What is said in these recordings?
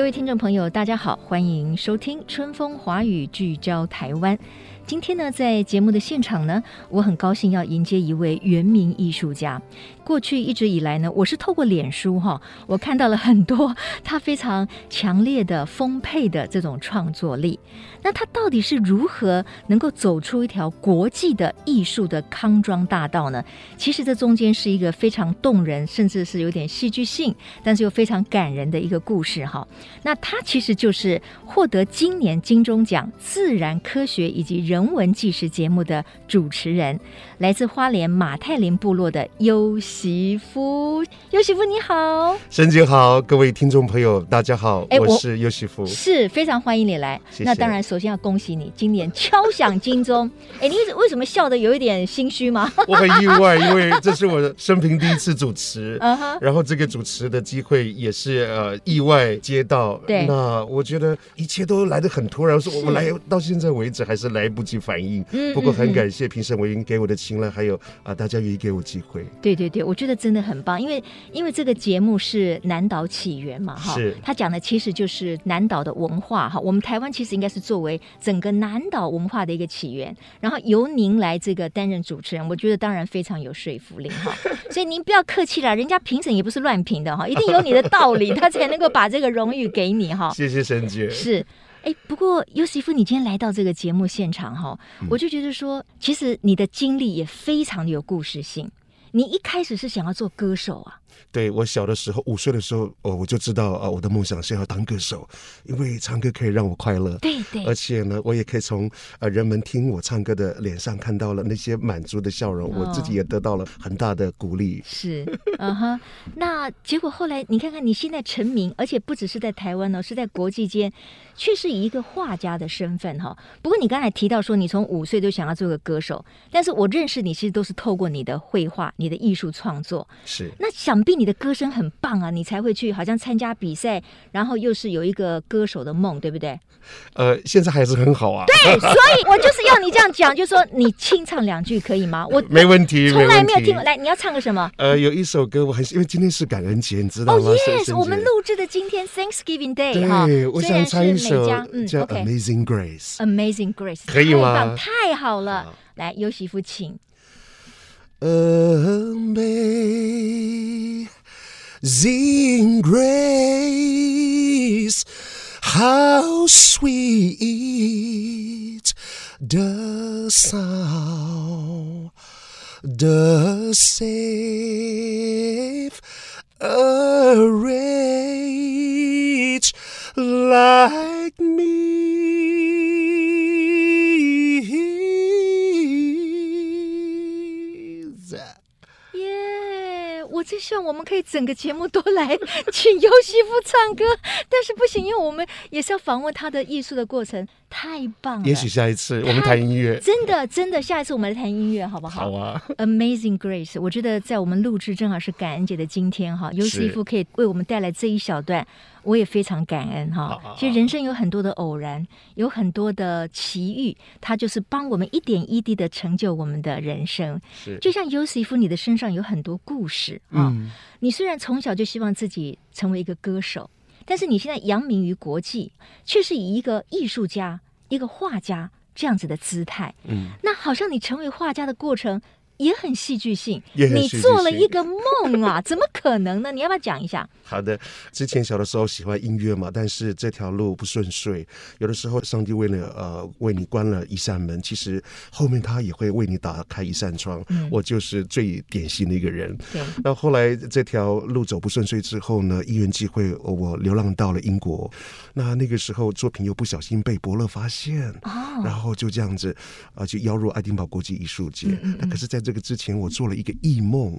各位听众朋友，大家好，欢迎收听《春风华语》，聚焦台湾。今天呢，在节目的现场呢，我很高兴要迎接一位原民艺术家。过去一直以来呢，我是透过脸书哈，我看到了很多他非常强烈的、丰沛的这种创作力。那他到底是如何能够走出一条国际的艺术的康庄大道呢？其实这中间是一个非常动人，甚至是有点戏剧性，但是又非常感人的一个故事哈。那他其实就是获得今年金钟奖自然科学以及人文纪实节目的主持人，来自花莲马太林部落的优媳夫，优媳夫你好，沈姐好，各位听众朋友大家好，欸、我，我是优媳夫，是非常欢迎你来。谢谢。那当然，首先要恭喜你今年敲响金钟。哎、欸，你为什么笑的有一点心虚吗？我很意外，因为这是我的生平第一次主持，然后这个主持的机会也是呃意外接到。对，那我觉得一切都来得很突然，我说我们来到现在为止还是来不及反应。嗯，不过很感谢评审委员给我的青睐，还有啊大家愿意给我机会。对对对。我觉得真的很棒，因为因为这个节目是南岛起源嘛，哈，是他讲的其实就是南岛的文化哈。我们台湾其实应该是作为整个南岛文化的一个起源，然后由您来这个担任主持人，我觉得当然非常有说服力哈。所以您不要客气了，人家评审也不是乱评的哈，一定有你的道理，他才能够把这个荣誉给你哈。谢谢沈姐。是，哎，不过尤西夫，你今天来到这个节目现场哈，我就觉得说，其实你的经历也非常的有故事性。你一开始是想要做歌手啊？对，我小的时候，五岁的时候，哦，我就知道啊，我的梦想是要当歌手，因为唱歌可以让我快乐。对对，而且呢，我也可以从呃人们听我唱歌的脸上看到了那些满足的笑容，哦，我自己也得到了很大的鼓励。是，嗯哼。那结果后来你看看，你现在成名，而且不只是在台湾呢，是在国际间，却是以一个画家的身份哈。不过你刚才提到说，你从五岁就想要做个歌手，但是我认识你其实都是透过你的绘画、你的艺术创作。是，那想必。你的歌声很棒啊，你才会去好像参加比赛，然后又是有一个歌手的梦，对不对？呃，现在还是很好啊。对，所以我就是要你这样讲，就说你清唱两句可以吗？我没问题，从来没有听过。来，你要唱个什么？呃，有一首歌我很喜，因为今天是感恩节，你知道吗？哦，yes，我们录制的今天 Thanksgiving Day 哈。对，我想唱一首叫 Amazing Grace。Amazing Grace，可以吗？太好了，来，尤媳妇，请。Amazing grace, how sweet the sound, the save a wretch like me. 我最希望我们可以整个节目都来请尤西夫唱歌，但是不行，因为我们也是要访问他的艺术的过程，太棒了。也许下一次我们谈音乐，真的真的，下一次我们来谈音乐好不好？好啊。Amazing Grace，我觉得在我们录制正好是感恩节的今天哈，优席夫可以为我们带来这一小段。我也非常感恩哈。其实人生有很多的偶然，有很多的奇遇，它就是帮我们一点一滴的成就我们的人生。是，就像优席夫，你的身上有很多故事啊。嗯。你虽然从小就希望自己成为一个歌手，但是你现在扬名于国际，却是以一个艺术家、一个画家这样子的姿态。嗯。那好像你成为画家的过程，也很戏剧性，也很戏剧性。你做了一个梦啊，怎么可能呢？你要不要讲一下？好的，之前小的时候喜欢音乐嘛，但是这条路不顺遂。有的时候，上帝为了呃为你关了一扇门，其实后面他也会为你打开一扇窗。嗯、我就是最典型的一个人。对。那后来这条路走不顺遂之后呢，因缘际会，我流浪到了英国。那那个时候作品又不小心被伯乐发现，哦、然后就这样子啊、呃，就邀入爱丁堡国际艺术节。嗯嗯、那可是在这个之前，我做了一个异梦。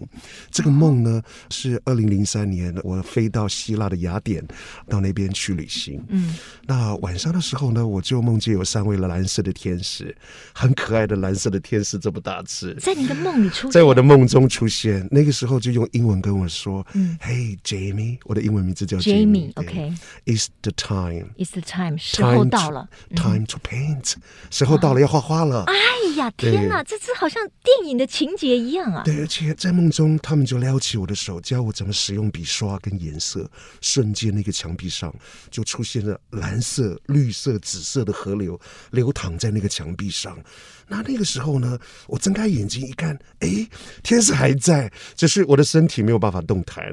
这个梦呢，是二零零三年我飞到希腊的雅典，到那边去旅行。嗯，那晚上的时候呢，我就梦见有三位蓝色的天使，很可爱的蓝色的天使，这么大只，在你的梦里出现，在我的梦中出现。那个时候就用英文跟我说：“嗯，Hey Jamie，我的英文名字叫 Jamie，OK，It's the time，It's the time，时候到了，Time to paint，时候到了，要画画了。”哎呀，天哪，这只好像电影的情节一样啊！对，而且在梦中，他们就撩起我的手，教我怎么使用笔刷跟颜色。瞬间，那个墙壁上就出现了蓝色、绿色、紫色的河流，流淌在那个墙壁上。那那个时候呢，我睁开眼睛一看，哎，天使还在，只是我的身体没有办法动弹，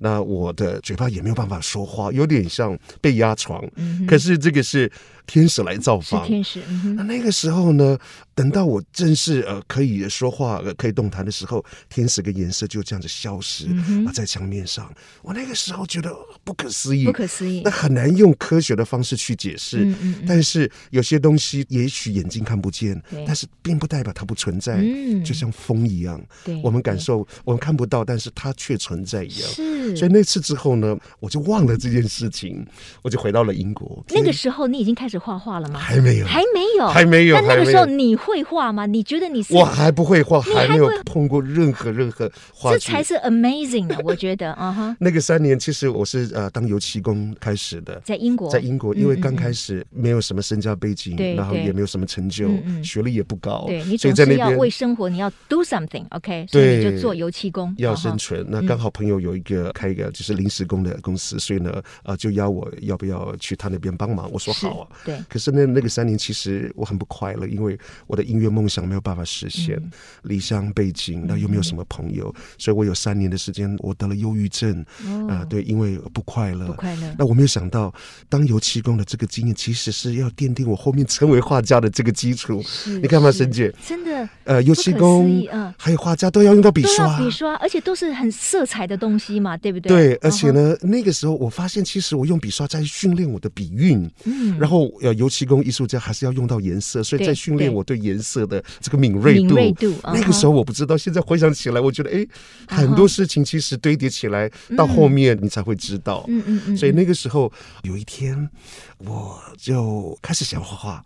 那我的嘴巴也没有办法说话，有点像被压床。嗯、可是这个是天使来造访，天使。嗯、那那个时候呢，等到我正式呃可以说话、呃、可以动弹的时候，天使跟颜色就这样子消失、嗯、哼在墙面上。我那个时候觉得不可思议，不可思议，那很难用科学的方式去解释。嗯嗯嗯，但是有些东西也许眼睛看不见，但是。并不代表它不存在，嗯、就像风一样，对我们感受我们看不到，但是它却存在一样。是，所以那次之后呢，我就忘了这件事情，我就回到了英国。那个时候你已经开始画画了吗？还没有，还没有，还没有。但那个时候你会画吗？你觉得你是？我还不会画，还没有碰过任何任何画。这才是 amazing 的，我觉得啊哈。那个三年其实我是呃当油漆工开始的，在英国，在英国，因为刚开始没有什么身家背景，然后也没有什么成就，学历也不。高，对，你总是要为生活，你要 do something，OK，所以你就做油漆工，要生存。那刚好朋友有一个开一个就是临时工的公司，所以呢，呃，就邀我要不要去他那边帮忙。我说好啊，对。可是那那个三年其实我很不快乐，因为我的音乐梦想没有办法实现，离乡背景，那又没有什么朋友，所以我有三年的时间我得了忧郁症啊，对，因为不快乐，不快乐。那我没有想到，当油漆工的这个经验，其实是要奠定我后面成为画家的这个基础。你看嘛。沈姐，真的，呃，油漆工，嗯，还有画家都要用到笔刷，笔刷，而且都是很色彩的东西嘛，对不对？对，而且呢，那个时候我发现，其实我用笔刷在训练我的笔韵，嗯，然后呃，油漆工艺术家还是要用到颜色，所以在训练我对颜色的这个敏锐度。敏锐度，那个时候我不知道，现在回想起来，我觉得，哎，很多事情其实堆叠起来，到后面你才会知道，嗯嗯嗯。所以那个时候有一天，我就开始想画画。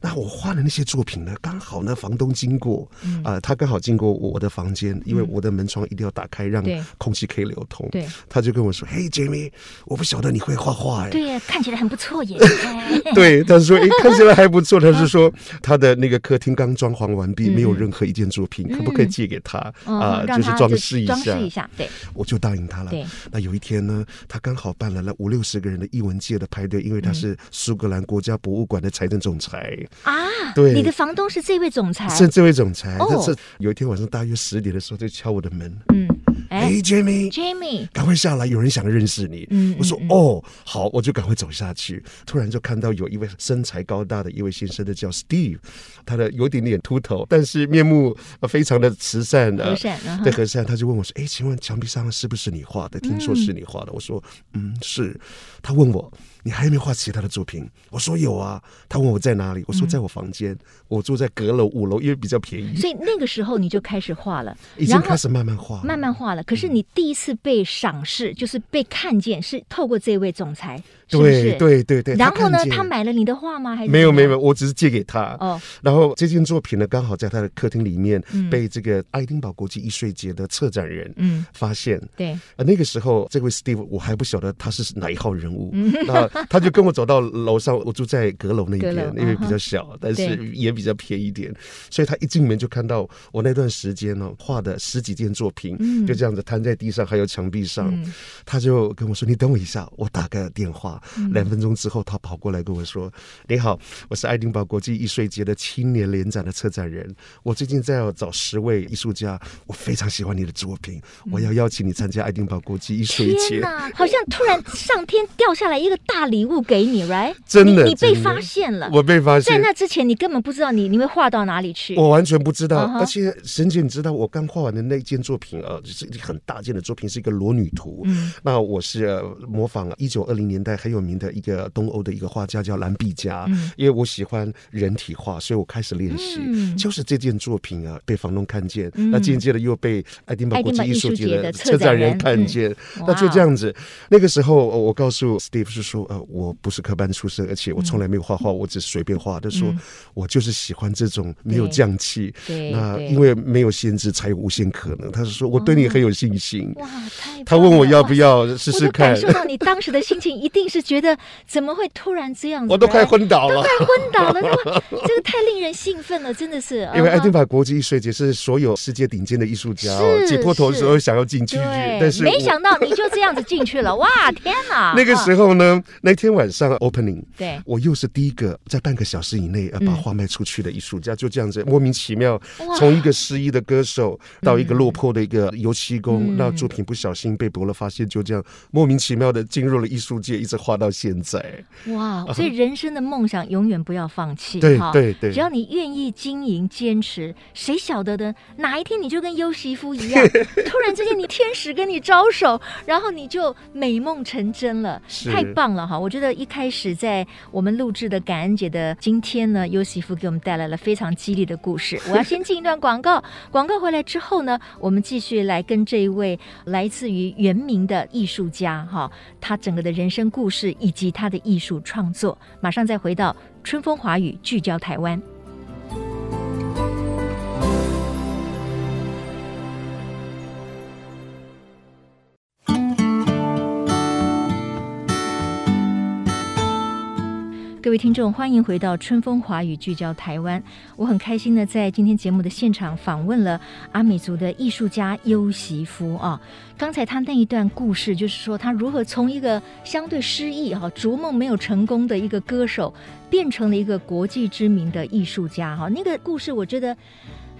那我画的那些作品呢？刚好呢，房东经过，啊，他刚好经过我的房间，因为我的门窗一定要打开，让空气可以流通。对，他就跟我说：“嘿，Jamie，我不晓得你会画画哎。”对呀，看起来很不错耶。对，他说：“哎，看起来还不错。”他是说他的那个客厅刚装潢完毕，没有任何一件作品，可不可以借给他啊？就是装饰一下。装饰一下，对。我就答应他了。对。那有一天呢，他刚好办了那五六十个人的艺文界的派对，因为他是苏格兰国家博物馆的财政总裁。啊，对，你的房东是这位总裁，是这位总裁。但是有一天晚上大约十点的时候，就敲我的门。嗯，哎，Jamie，Jamie，赶快下来，有人想认识你。嗯，我说哦，好，我就赶快走下去。突然就看到有一位身材高大的一位先生的叫 Steve，他的有点点秃头，但是面目非常的慈善的，和善，对和善。他就问我说：“哎，请问墙壁上是不是你画的？听说是你画的。”我说：“嗯，是。”他问我。你还有没有画其他的作品？我说有啊。他问我在哪里，我说在我房间，嗯、我住在阁楼五楼，因为比较便宜。所以那个时候你就开始画了，已经开始慢慢画，慢慢画了。可是你第一次被赏识，嗯、就是被看见，是透过这位总裁。对对对对，然后呢，他买了你的画吗？还是没有没有，我只是借给他。哦，然后这件作品呢，刚好在他的客厅里面被这个爱丁堡国际艺术节的策展人嗯。发现。对，啊，那个时候这位 Steve 我还不晓得他是哪一号人物，那他就跟我走到楼上，我住在阁楼那边，因为比较小，但是也比较便宜一点，所以他一进门就看到我那段时间呢画的十几件作品，就这样子摊在地上，还有墙壁上，他就跟我说：“你等我一下，我打个电话。”两分钟之后，他跑过来跟我说：“你好，我是爱丁堡国际艺术节的青年联展的策展人，我最近在要找十位艺术家，我非常喜欢你的作品，我要邀请你参加爱丁堡国际艺术节。”天哪，好像突然上天掉下来一个大礼物给你，right？真的，你被发现了，我被发现。在那之前，你根本不知道你你会画到哪里去，我完全不知道。而且沈姐，你知道我刚画完的那件作品啊，就是很大件的作品，是一个裸女图。嗯，那我是模仿一九二零年代很有名的一个东欧的一个画家叫兰毕加，嗯，因为我喜欢人体画，所以我开始练习。嗯，就是这件作品啊，被房东看见，嗯，那渐渐的又被爱丁堡国际艺术节的策展人看见，嗯，那就这样子。那个时候我告诉 Steve 是说，呃，我不是科班出身，而且我从来没有画画，我只是随便画。他说，我就是喜欢这种没有匠气，那因为没有限制，才有无限可能。他是说，我对你很有信心。哇，太他问我要不要试试看。感受到你当时的心情，一定是觉得怎么会突然这样子？我都快昏倒了，都快昏倒了，这个太令人兴奋了，真的是。因为爱丁堡国际艺术节是所有世界顶尖的艺术家挤破头的时候想要进去，但是没想到你就这样子进去了，哇，天哪！那个时候呢，那天晚上 opening，对，我又是第一个在半个小时以内把画卖出去的艺术家，就这样子莫名其妙，从一个失意的歌手到一个落魄的一个油漆工，那作品不小心被伯乐发现，就这样莫名其妙的进入了艺术界，一直画到现在。哇！所以人生的梦想永远不要放弃，对对对，只要你愿意经营坚持，谁晓得的哪一天你就跟优媳夫一样，突然之间你天使跟你招手，然后你就美梦成真了，太棒了哈！我觉得一开始在我们录制的感恩节的今天呢，优媳夫给我们带来了非常激励的故事。我要先进一段广告，广告回来之后呢，我们继续来跟这一位来自于原名的艺术家哈，他整个的人生故事以及他的艺术创作，马上再回到春风华语聚焦台湾。各位听众，欢迎回到《春风华语》聚焦台湾。我很开心呢在今天节目的现场访问了阿美族的艺术家优席夫啊。刚才他那一段故事，就是说他如何从一个相对失意、哈逐梦没有成功的一个歌手，变成了一个国际知名的艺术家。哈，那个故事我觉得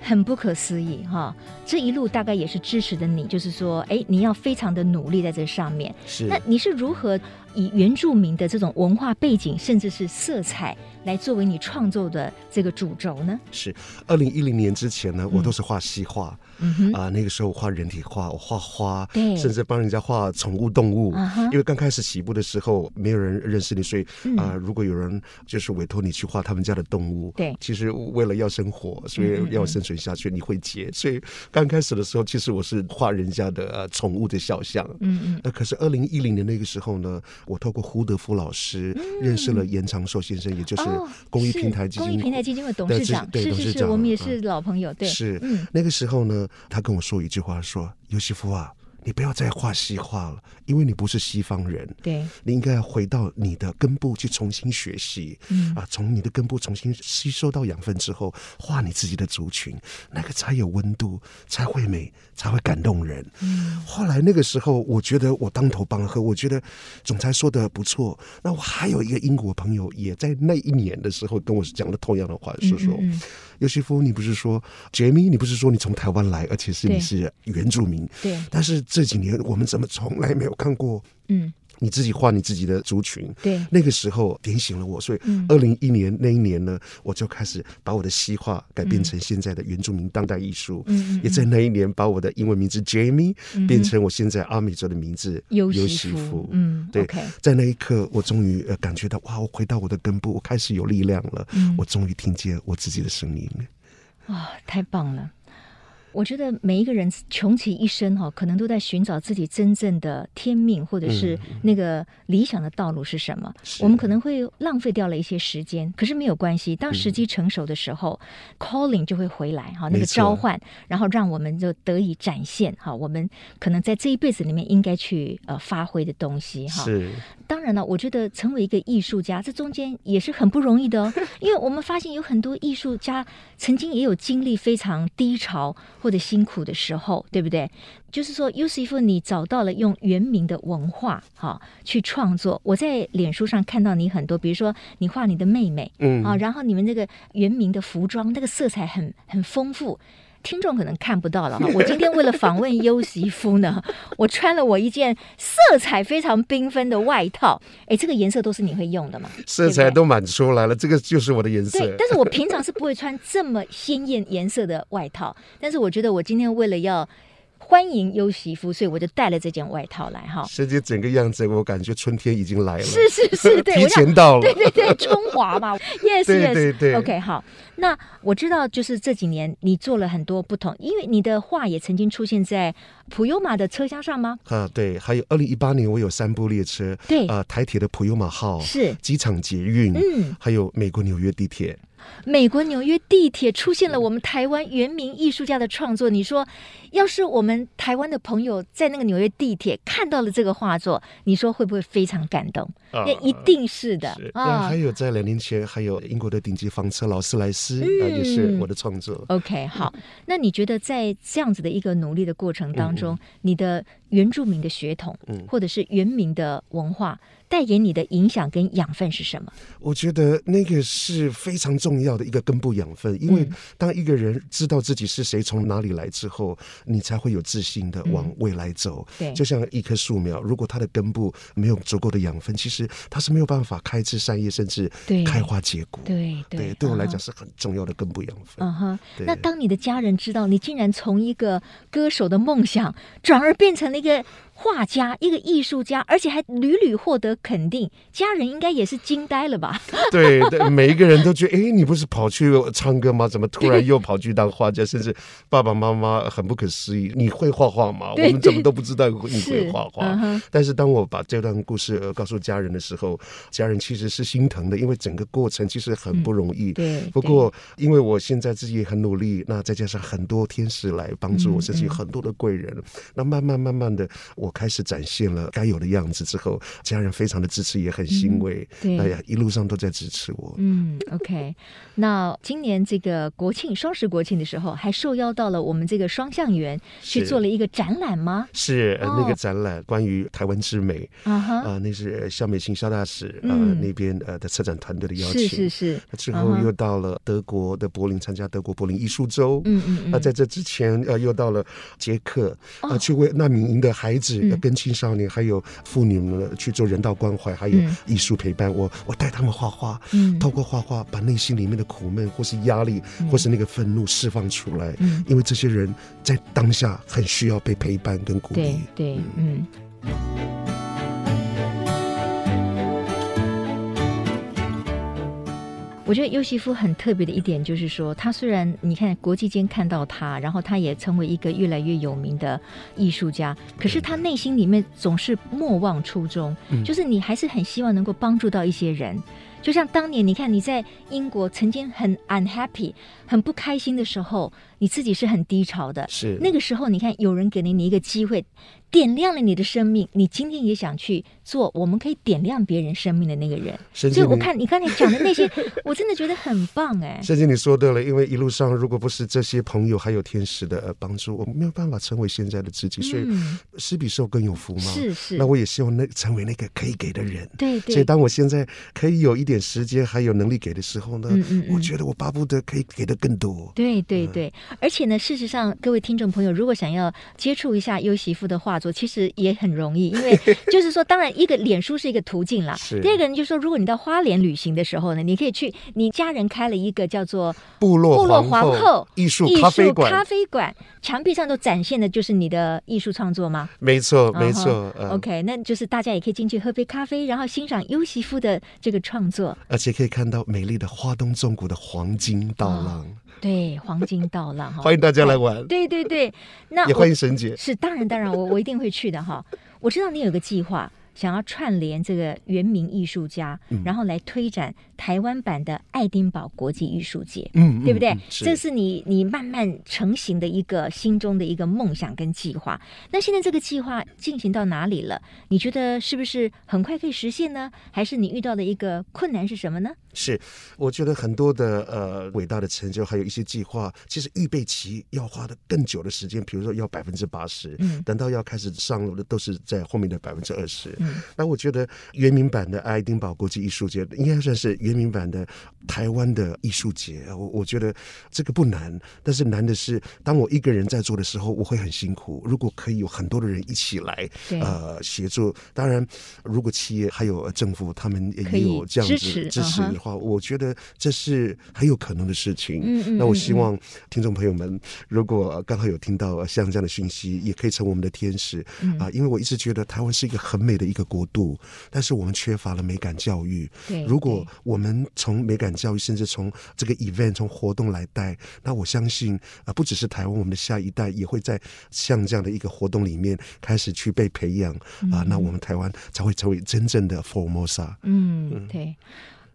很不可思议。哈，这一路大概也是支持的你，就是说，哎，你要非常的努力在这上面。是，那你是如何？以原住民的这种文化背景，甚至是色彩，来作为你创作的这个主轴呢？是二零一零年之前呢，我都是画西画，啊、嗯呃，那个时候我画人体画，我画花，对，甚至帮人家画宠物动物。嗯、因为刚开始起步的时候，没有人认识你，所以啊、呃，如果有人就是委托你去画他们家的动物，对，其实为了要生活，所以要生存下去，你会接。所以刚开始的时候，其实我是画人家的呃宠物的肖像。嗯嗯。那可是二零一零年那个时候呢？我透过胡德夫老师认识了严长寿先生，也就是公益平台基金会、公益平台基金会董事长，是是是，我们也是老朋友。对，是那个时候呢，他跟我说一句话，说：“尤西夫啊。”你不要再画西画了，因为你不是西方人。对，你应该要回到你的根部去重新学习。嗯啊，从你的根部重新吸收到养分之后，画你自己的族群，那个才有温度，才会美，才会感动人。嗯，后来那个时候，我觉得我当头棒喝，我觉得总裁说的不错。那我还有一个英国朋友，也在那一年的时候跟我讲了同样的话，是说。嗯嗯嗯优席夫，你不是说杰米？你不是说你从台湾来，而且是你是原住民？对，但是这几年我们怎么从来没有看过？嗯。你自己画你自己的族群，对，那个时候点醒了我，所以二零一一年那一年呢，我就开始把我的西画改变成现在的原住民当代艺术，嗯，也在那一年把我的英文名字 Jamie 变成我现在阿美族的名字尤西夫，嗯，对，在那一刻我终于呃感觉到哇，我回到我的根部，我开始有力量了，我终于听见我自己的声音，哇，太棒了。我觉得每一个人穷其一生哈，可能都在寻找自己真正的天命，或者是那个理想的道路是什么。嗯、我们可能会浪费掉了一些时间，可是没有关系。当时机成熟的时候、嗯、，calling 就会回来哈，那个召唤，然后让我们就得以展现哈，我们可能在这一辈子里面应该去呃发挥的东西哈。是。当然了，我觉得成为一个艺术家，这中间也是很不容易的哦，因为我们发现有很多艺术家曾经也有经历非常低潮。或者辛苦的时候，对不对？就是说，尤西夫，你找到了用原名的文化哈、哦、去创作。我在脸书上看到你很多，比如说你画你的妹妹，嗯啊，然后你们那个原名的服装，那个色彩很很丰富。听众可能看不到了哈，我今天为了访问优媳夫呢，我穿了我一件色彩非常缤纷的外套。哎，这个颜色都是你会用的吗？色彩都满出来了，这个就是我的颜色。对，但是我平常是不会穿这么鲜艳颜色的外套，但是我觉得我今天为了要。欢迎优媳妇，所以我就带了这件外套来哈。世界整个样子，我感觉春天已经来了。是是是，对，提前到了。对对对，中华嘛，yes yes。对对对，OK，好。那我知道，就是这几年你做了很多不同，因为你的画也曾经出现在普悠玛的车厢上吗？啊，对，还有二零一八年我有三部列车，对，啊、呃，台铁的普悠玛号是机场捷运，嗯，还有美国纽约地铁。美国纽约地铁出现了我们台湾原名艺术家的创作，你说，要是我们台湾的朋友在那个纽约地铁看到了这个画作，你说会不会非常感动？那、啊、一定是的是啊！还有在两年前，还有英国的顶级房车劳斯莱斯，嗯、啊，也是我的创作。OK，好，那你觉得在这样子的一个努力的过程当中，嗯、你的原住民的血统，嗯，或者是原民的文化？带给你的影响跟养分是什么？我觉得那个是非常重要的一个根部养分，因为当一个人知道自己是谁、从哪里来之后，你才会有自信的往未来走。对，就像一棵树苗，如果它的根部没有足够的养分，其实它是没有办法开枝散叶，甚至开花结果。对对，对，对我来讲是很重要的根部养分。嗯哼，那当你的家人知道你竟然从一个歌手的梦想转而变成了一个。画家，一个艺术家，而且还屡屡获得肯定，家人应该也是惊呆了吧？对 对，每一个人都觉得，哎，你不是跑去唱歌吗？怎么突然又跑去当画家？甚至爸爸妈妈很不可思议，你会画画吗？我们怎么都不知道你会画画。是但是当我把这段故事告诉家人的时候，家人其实是心疼的，因为整个过程其实很不容易。嗯、对。不过，因为我现在自己也很努力，那再加上很多天使来帮助我，嗯、甚至有很多的贵人，那慢慢慢慢的。我开始展现了该有的样子之后，家人非常的支持，也很欣慰。嗯、对，哎呀，一路上都在支持我。嗯，OK。那今年这个国庆双十国庆的时候，还受邀到了我们这个双向园去做了一个展览吗？是，呃、那个展览关于台湾之美啊哈，啊，那是肖美琴肖大使、嗯、呃那边呃的策展团队的邀请。是是是。之后又到了德国的柏林参加德国柏林艺术周。嗯嗯嗯。那在这之前呃又到了捷克啊、呃，去为难民营的孩子。要跟青少年还有妇女们去做人道关怀，还有艺术陪伴。我我带他们画画，嗯，透过画画把内心里面的苦闷或是压力，或是那个愤怒释放出来。嗯，因为这些人在当下很需要被陪伴跟鼓励。对对，嗯。我觉得尤西夫很特别的一点就是说，他虽然你看国际间看到他，然后他也成为一个越来越有名的艺术家，可是他内心里面总是莫忘初衷，就是你还是很希望能够帮助到一些人。就像当年你看你在英国曾经很 unhappy、很不开心的时候，你自己是很低潮的。是那个时候，你看有人给了你一个机会。点亮了你的生命，你今天也想去做，我们可以点亮别人生命的那个人。所以我看你刚才讲的那些，我真的觉得很棒哎。甚至你说对了，因为一路上如果不是这些朋友还有天使的帮助，我们没有办法成为现在的自己。所以施比受更有福嘛。是是。那我也希望那成为那个可以给的人。对对。所以当我现在可以有一点时间还有能力给的时候呢，嗯嗯嗯，我觉得我巴不得可以给的更多。对对对，嗯、而且呢，事实上各位听众朋友，如果想要接触一下优媳妇的画作，其实也。很容易，因为 就是说，当然一个脸书是一个途径啦。第二个人就是说，如果你到花莲旅行的时候呢，你可以去你家人开了一个叫做部落部落皇后艺术咖啡馆，咖啡馆墙壁上都展现的就是你的艺术创作吗？没错，没错。OK，那就是大家也可以进去喝杯咖啡，然后欣赏优媳夫的这个创作，而且可以看到美丽的花东纵谷的黄金稻浪。对，黄金稻浪哈，欢迎大家来玩。对对对，那也欢迎沈姐。是当然当然，我我一定会去的哈。我知道你有个计划，想要串联这个原名艺术家，嗯、然后来推展台湾版的爱丁堡国际艺术节，嗯，对不对？嗯、是这是你你慢慢成型的一个心中的一个梦想跟计划。那现在这个计划进行到哪里了？你觉得是不是很快可以实现呢？还是你遇到的一个困难是什么呢？是，我觉得很多的呃伟大的成就，还有一些计划，其实预备期要花的更久的时间，比如说要百分之八十，嗯，等到要开始上路的都是在后面的百分之二十。嗯，那我觉得原名版的爱丁堡国际艺术节应该算是原名版的台湾的艺术节。我我觉得这个不难，但是难的是当我一个人在做的时候，我会很辛苦。如果可以有很多的人一起来，呃，协助，当然如果企业还有政府他们也有这样子支持的话，我觉得这是很有可能的事情。嗯嗯。那我希望听众朋友们，如果刚好有听到像这样的讯息，也可以成为我们的天使啊！因为我一直觉得台湾是一个很美的一个国度，但是我们缺乏了美感教育。对。如果我们从美感教育，甚至从这个 event 从活动来带，那我相信啊，不只是台湾，我们的下一代也会在像这样的一个活动里面开始去被培养啊。那我们台湾才会成为真正的 Formosa。嗯，对。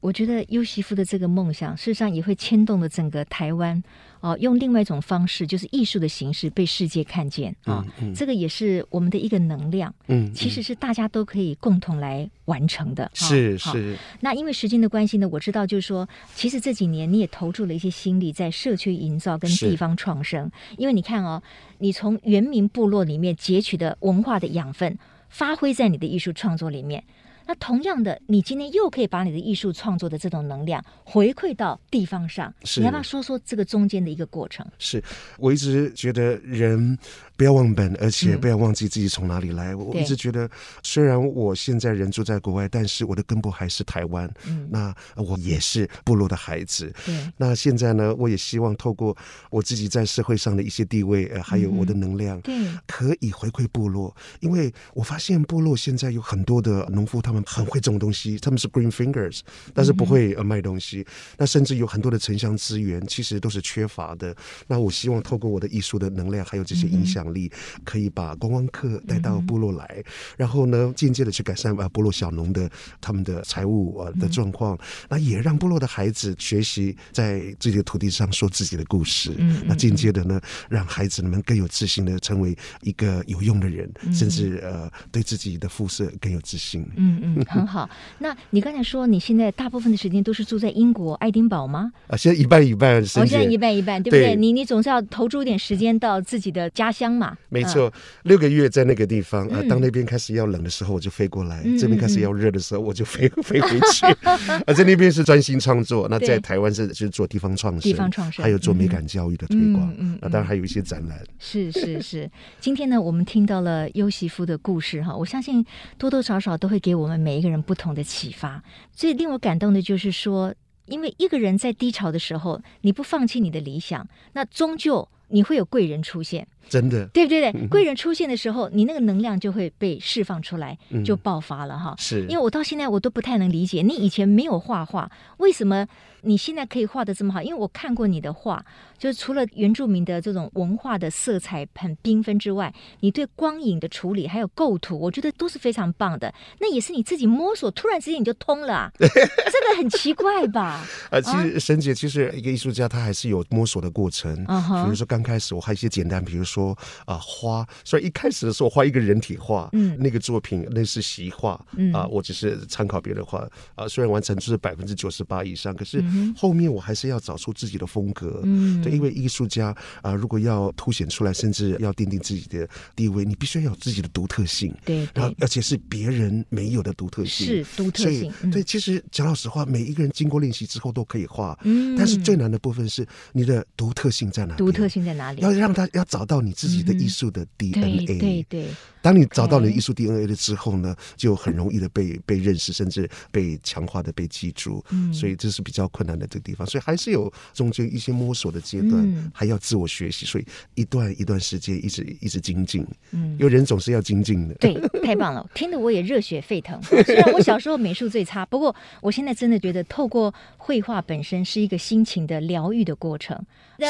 我觉得优席夫的这个梦想，事实上也会牵动了整个台湾哦，用另外一种方式，就是艺术的形式被世界看见啊。嗯嗯、这个也是我们的一个能量，嗯，其实是大家都可以共同来完成的。是是。那因为时间的关系呢，我知道就是说，其实这几年你也投注了一些心力在社区营造跟地方创生。因为你看哦，你从原民部落里面截取的文化的养分，发挥在你的艺术创作里面。那同样的，你今天又可以把你的艺术创作的这种能量回馈到地方上，是你要不要说说这个中间的一个过程？是我一直觉得人不要忘本，而且不要忘记自己从哪里来。嗯、我一直觉得，虽然我现在人住在国外，但是我的根部还是台湾。嗯，那我也是部落的孩子。对，那现在呢，我也希望透过我自己在社会上的一些地位，呃，还有我的能量，嗯，可以回馈部落。因为我发现部落现在有很多的农夫，他们很会种东西，他们是 green fingers，但是不会呃卖东西。嗯、那甚至有很多的城乡资源，其实都是缺乏的。那我希望透过我的艺术的能量，还有这些影响力，嗯、可以把观光客带到部落来，嗯、然后呢，间接的去改善啊部落小农的他们的财务啊的状况。嗯、那也让部落的孩子学习在自己的土地上说自己的故事。嗯、那间接的呢，让孩子们更有自信的成为一个有用的人，嗯、甚至呃对自己的肤色更有自信。嗯。嗯，很好。那你刚才说你现在大部分的时间都是住在英国爱丁堡吗？啊，现在一半一半。我、哦、现在一半一半，对不对？对你你总是要投注一点时间到自己的家乡嘛。没错，嗯、六个月在那个地方啊，当那边开始要冷的时候，我就飞过来；嗯、这边开始要热的时候，我就飞 飞回去。啊，在那边是专心创作，那在台湾是是做地方创生，地方创生，还有做美感教育的推广。嗯，嗯，那当然还有一些展览。是是是，今天呢，我们听到了优媳夫的故事哈，我相信多多少少都会给我们每一个人不同的启发，最令我感动的就是说，因为一个人在低潮的时候，你不放弃你的理想，那终究你会有贵人出现。真的，对不对？对，贵人出现的时候，你那个能量就会被释放出来，就爆发了哈。是，因为我到现在我都不太能理解，你以前没有画画，为什么你现在可以画的这么好？因为我看过你的画，就是除了原住民的这种文化的色彩很缤纷之外，你对光影的处理还有构图，我觉得都是非常棒的。那也是你自己摸索，突然之间你就通了啊，这个很奇怪吧？啊，其实沈姐，其实一个艺术家他还是有摸索的过程。嗯哼，比如说刚开始我还有一些简单，比如说。说啊花，所以一开始的时候画一个人体画，嗯，那个作品那是习画，嗯。啊，我只是参考别人画啊，虽然完成就是百分之九十八以上，可是后面我还是要找出自己的风格，嗯，对，因为艺术家啊，如果要凸显出来，甚至要奠定自己的地位，你必须要有自己的独特性，对，然后而且是别人没有的独特性，是独特性，对，其实讲老实话，每一个人经过练习之后都可以画，嗯，但是最难的部分是你的独特性在哪里？独特性在哪里？要让他要找到你。你自己的艺术的 DNA，对对对。当你找到你的艺术 DNA 了之后呢，就很容易的被被认识，甚至被强化的被记住。嗯，所以这是比较困难的这个地方，所以还是有中间一些摸索的阶段，还要自我学习，所以一段一段时间一直一直精进。嗯，因为人总是要精进的。对，太棒了，听得我也热血沸腾。虽然我小时候美术最差，不过我现在真的觉得透过绘画本身是一个心情的疗愈的过程。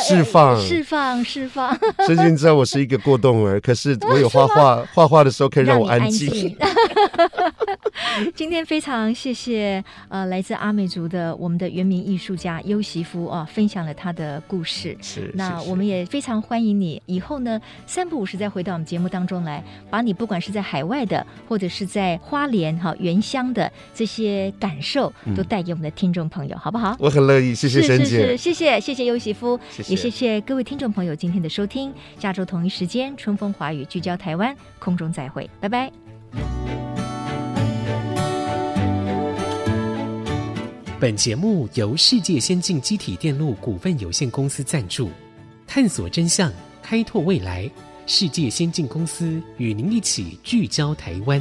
释放，释放，释放。沈姐，知道我是一个过动儿，可是我有画画，画画的时候可以让我安静。今天非常谢谢呃，来自阿美族的我们的原名艺术家优席夫啊，分享了他的故事。是，那我们也非常欢迎你以后呢，三不五时再回到我们节目当中来，把你不管是在海外的，或者是在花莲哈原乡的这些感受，都带给我们的听众朋友，嗯、好不好？我很乐意，谢谢沈姐，是是是，谢谢谢谢优席夫，谢谢也谢谢各位听众朋友今天的收听。下周同一时间，春风华语聚焦台湾，空中再会，拜拜。本节目由世界先进机体电路股份有限公司赞助，探索真相，开拓未来。世界先进公司与您一起聚焦台湾。